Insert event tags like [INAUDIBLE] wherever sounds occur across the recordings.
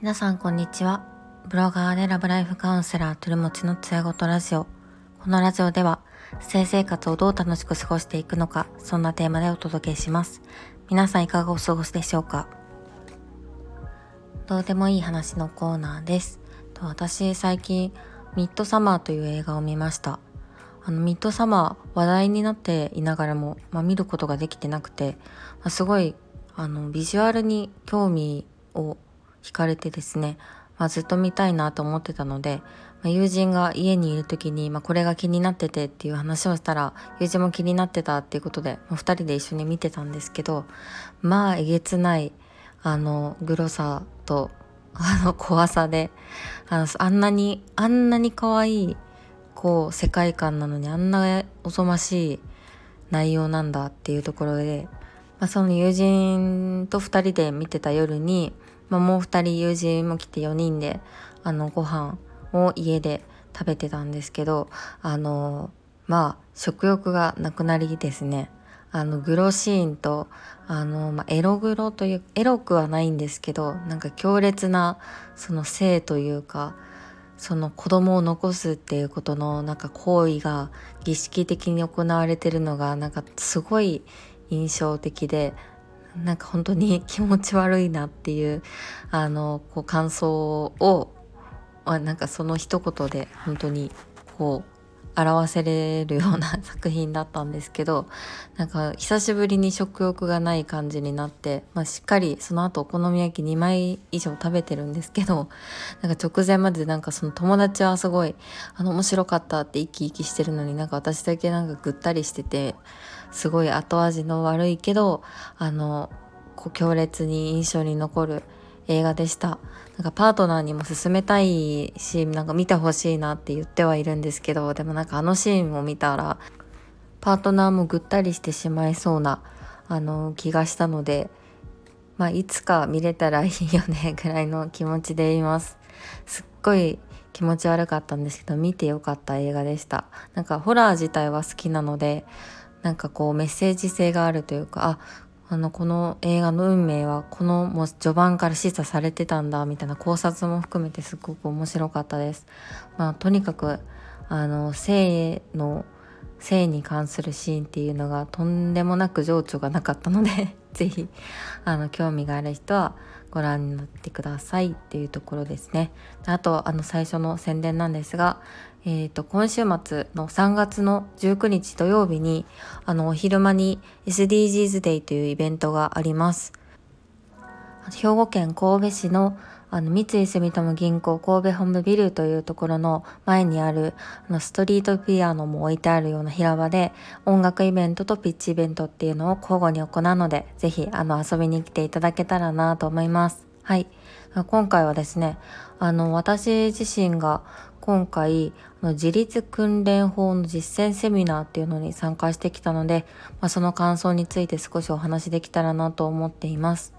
皆さんこんにちは。ブロガーでラブライフカウンセラートゥルモチのつやごとラジオ。このラジオでは性生活をどう楽しく過ごしていくのか、そんなテーマでお届けします。皆さんいかがお過ごしでしょうか？どうでもいい話のコーナーです。私最近ミッドサマーという映画を見ました。あのミッドサマー話題になっていながらも、まあ、見ることができてなくて、まあ、すごいあのビジュアルに興味を惹かれてですね、まあ、ずっと見たいなと思ってたので、まあ、友人が家にいる時に、まあ、これが気になっててっていう話をしたら友人も気になってたっていうことで、まあ、2人で一緒に見てたんですけどまあえげつないあのグロさとあの怖さであのあんなにあんなに可愛いこう世界観なのにあんなおぞましい内容なんだっていうところで、まあ、その友人と2人で見てた夜にまあ、もう2人友人も来て4人であのご飯を家で食べてたんですけどあのまあ食欲がなくなりですね。あのグロシーンとあの、まあ、エログロというエロくはないんですけどなんか強烈なその性というかその子供を残すっていうことのなんか行為が儀式的に行われてるのがなんかすごい印象的でなんか本当に気持ち悪いなっていうあのこう感想をなんかその一言で本当にこう表せれるような作品だったんですけどなんか久しぶりに食欲がない感じになって、まあ、しっかりその後お好み焼き2枚以上食べてるんですけどなんか直前までなんかその友達はすごいあの面白かったって生き生きしてるのになんか私だけなんかぐったりしててすごい後味の悪いけどあのこう強烈に印象に残る映画でした。なんかパートナーにも勧めたいしなんか見てほしいなって言ってはいるんですけどでもなんかあのシーンを見たらパートナーもぐったりしてしまいそうなあの気がしたのでまあいつか見れたらいいよね [LAUGHS] ぐらいの気持ちでいます。すっごい気持ち悪かったんですけど見てよかった映画でした。なんかホラー自体は好きなのでなんかこうメッセージ性があるというかああのこの映画の運命はこのもう序盤から示唆されてたんだみたいな考察も含めてすごく面白かったです。まあ、とにかくあの性の性に関するシーンっていうのがとんでもなく情緒がなかったので [LAUGHS] 是非あの興味がある人はご覧になってくださいっていうところですね。あとあの最初の宣伝なんですが、えーと、今週末の3月の19日土曜日にあのお昼間に SDGs Day というイベントがあります。兵庫県神戸市のあの三井住友銀行神戸本部ビルというところの前にあるあのストリートピアノも置いてあるような平場で音楽イベントとピッチイベントっていうのを交互に行うのでぜひあの遊びに来ていただけたらなと思います。はい。今回はですね、あの私自身が今回自立訓練法の実践セミナーっていうのに参加してきたので、まあ、その感想について少しお話できたらなと思っています。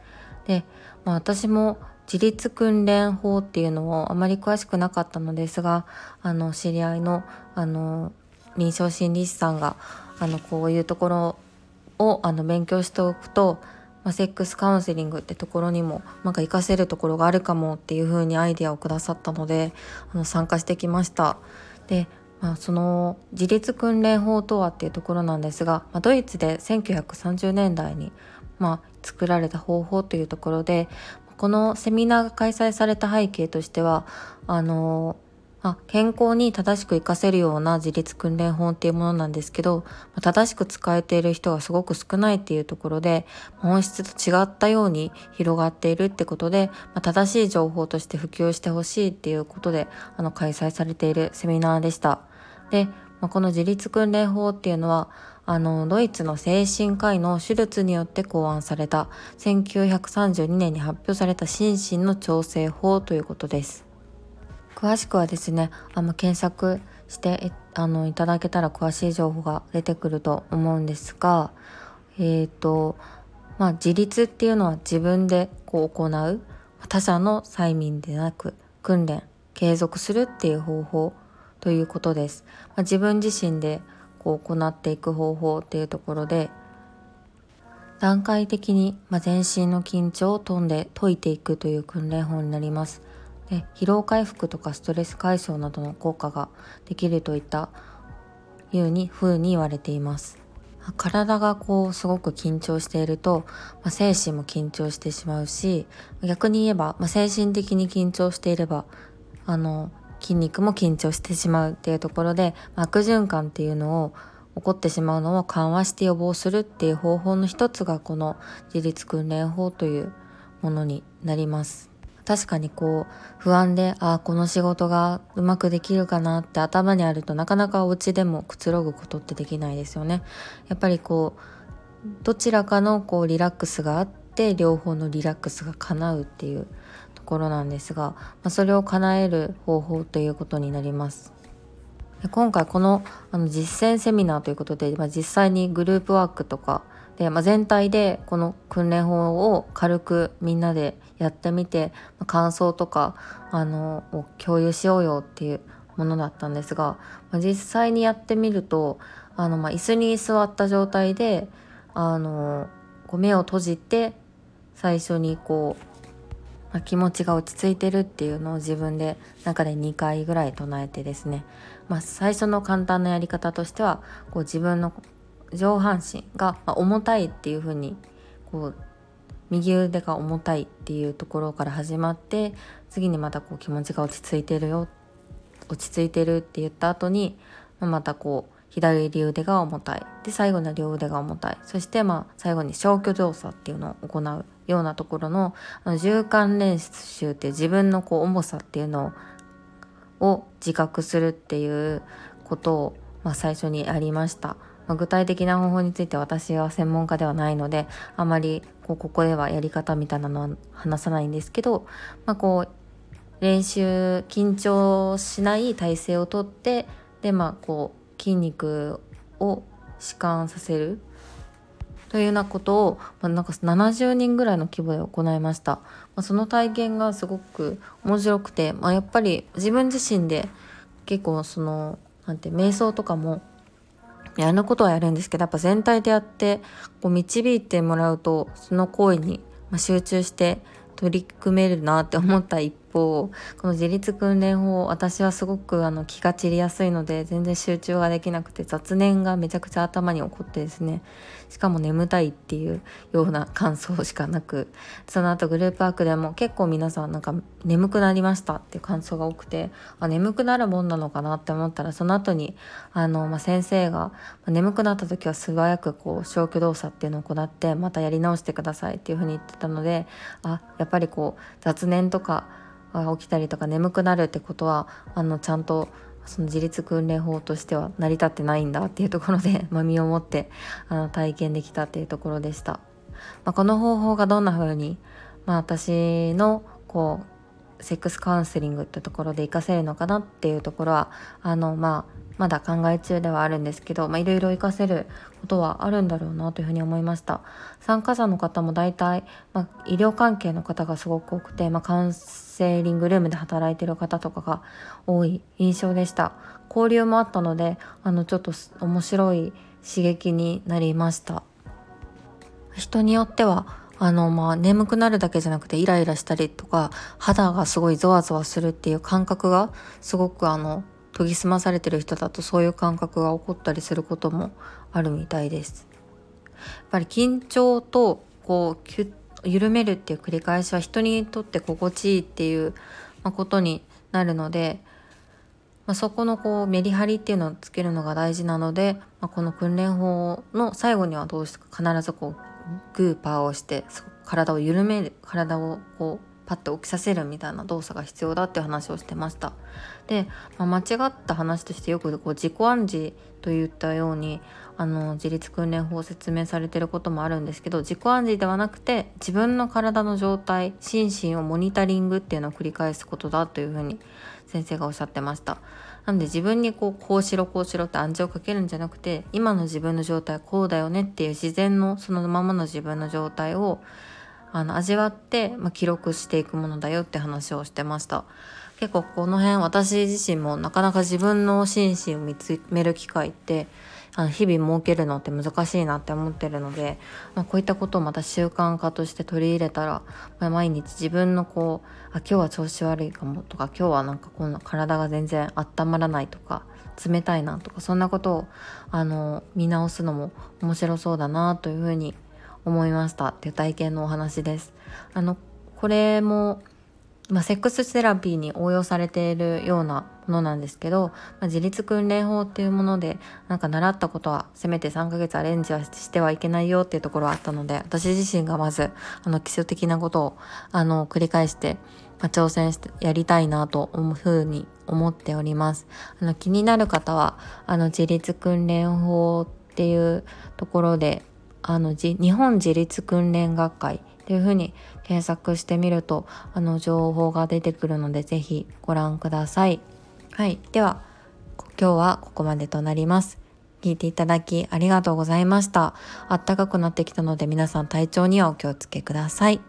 で、まあ、私も自立訓練法っていうのをあまり詳しくなかったのですがあの知り合いのあの臨床心理士さんがあのこういうところをあの勉強しておくと、まあ、セックスカウンセリングってところにもなんか活かせるところがあるかもっていうふうにアイデアをくださったのであの参加してきました。でまあ、その自立訓練法とはっていうところなんですが、まあ、ドイツで1930年代に、まあ、作られた方法というところでこのセミナーが開催された背景としてはあのあ健康に正しく活かせるような自立訓練法っていうものなんですけど正しく使えている人がすごく少ないっていうところで本質と違ったように広がっているってことで正しい情報として普及してほしいっていうことであの開催されているセミナーでした。で、この自立訓練法っていうのはあのドイツの精神科医の手術によって考案された1932年に発表された心身の調整法ということです詳しくはですねあの検索してあのいただけたら詳しい情報が出てくると思うんですがえっ、ー、とまあ自立っていうのは自分でこう行う他者の催眠でなく訓練継続するっていう方法ということです、まあ、自分自身でこう行っていく方法っていうところで段階的に、ま、全身の緊張を飛んで解いていくという訓練法になります。で疲労回復とかストレス解消などの効果ができるといったいうに風に言われています体がこうすごく緊張していると、まあ、精神も緊張してしまうし逆に言えば、まあ、精神的に緊張していればあの筋肉も緊張してしまうっていうところで、悪循環っていうのを起こってしまうのを緩和して予防するっていう方法の一つがこの自立訓練法というものになります。確かにこう不安でああこの仕事がうまくできるかなって頭にあるとなかなかお家でもくつろぐことってできないですよね。やっぱりこうどちらかのこうリラックスがあって両方のリラックスが叶うっていうところなんですが、まあ、それを叶える方法ということになります。今回このあの実践セミナーということで、まあ、実際にグループワークとかで、まあ、全体でこの訓練法を軽くみんなでやってみて、感想とかあのを共有しようよっていうものだったんですが、まあ、実際にやってみるとあの、まあ、椅子に座った状態であのこう目を閉じて最初にこうまあ、気持ちが落ち着いてるっていうのを自分で中で2回ぐらい唱えてですね、まあ、最初の簡単なやり方としてはこう自分の上半身が重たいっていう風にこう右腕が重たいっていうところから始まって次にまたこう気持ちが落ち着いてるよ落ち着いてるって言った後にまたこう左腕が重たいで最後に両腕が重たいそしてまあ最後に消去動作っていうのを行うようなところのあの循環練習って自分のこう重さっていうのを自覚するっていうことを、まあ、最初にやりました。まあ、具体的な方法について私は専門家ではないのであまりこうここではやり方みたいなのは話さないんですけど、まあ、こう練習緊張しない体勢をとってでまあこう筋肉を弛緩させる。というようなことを、まあ、なんか70人ぐらいの規模で行いました、まあ、その体験がすごく面白くて、まあ、やっぱり自分自身で結構そのなんて瞑想とかもやることはやるんですけどやっぱ全体でやってこう導いてもらうとその行為に集中して取り組めるなって思った一方この自立訓練法私はすごくあの気が散りやすいので全然集中ができなくて雑念がめちゃくちゃ頭に起こってですねしかも眠たいっていうような感想しかなくその後グループワークでも結構皆さんなんか眠くなりましたっていう感想が多くてあ眠くなるもんなのかなって思ったらその後にあの、まあ、先生が、眠くなった時は素早くこう消去動作っていうのを行ってまたやり直してくださいっていうふうに言ってたのであやっぱりこう雑念とかが起きたりとか眠くなるってことはあのちゃんとその自立訓練法としては成り立ってないんだっていうところで、[LAUGHS] まあ、身をもってあの体験できたっていうところでした。まあ、この方法がどんな風に、まあ、私のこうセックスカウンセリングってところで活かせるのかなっていうところはあのまあまだ考え中ではあるんですけど、いろいろ活かせることはあるんだろうなというふうに思いました。参加者の方も大体、まあ、医療関係の方がすごく多くて、まあ、カウンセリングルームで働いてる方とかが多い印象でした。交流もあったのであのちょっと面白い刺激になりました。人によってはあのまあ眠くなるだけじゃなくてイライラしたりとか肌がすごいゾワゾワするっていう感覚がすごくあの研ぎ澄まされてる人だとそういう感覚が起こったりすることもあるみたいです。やっぱり緊張とこうキュッ緩めるっていう繰り返しは人にとって心地いいっていう、まことになるので、まあ、そこのこうメリハリっていうのをつけるのが大事なので、まあ、この訓練法の最後にはどうして必ずこうグーパーをして体を緩める体をこうパッと起きさせるみたいな動作が必要だって話をしてました。で、まあ、間違った話としてよくこう自己暗示といったようにあの自立訓練法を説明されてることもあるんですけど自己暗示ではなくて自分の体の状態心身をモニタリングっていうのを繰り返すことだというふうに先生がおっしゃってました。なんで自分にこうこうしろこうしろって暗示をかけるんじゃなくて今の自分の状態こうだよねっていう自然のそのままの自分の状態をあの味わって、まあ、記録していくものだよって話をしてました。結構この辺私自身もなかなか自分の心身を見つめる機会ってあの日々設けるのって難しいなって思ってるので、まあ、こういったことをまた習慣化として取り入れたら、まあ、毎日自分のこうあ今日は調子悪いかもとか今日はなんかこんな体が全然温まらないとか冷たいなとかそんなことをあの見直すのも面白そうだなというふうに思いましたっていう体験のお話です。あのこれもまあ、セックスセラピーに応用されているようなものなんですけど、まあ、自立訓練法っていうものでなんか習ったことはせめて3ヶ月アレンジはしてはいけないよっていうところはあったので私自身がまずあの基礎的なことをあの繰り返して、まあ、挑戦してやりたいなというふうに思っておりますあの気になる方はあの自立訓練法っていうところであの日本自立訓練学会っていうふうに検索してみるとあの情報が出てくるので是非ご覧ください。はい、では今日はここまでとなります。聞いていただきありがとうございました。あったかくなってきたので皆さん体調にはお気をつけください。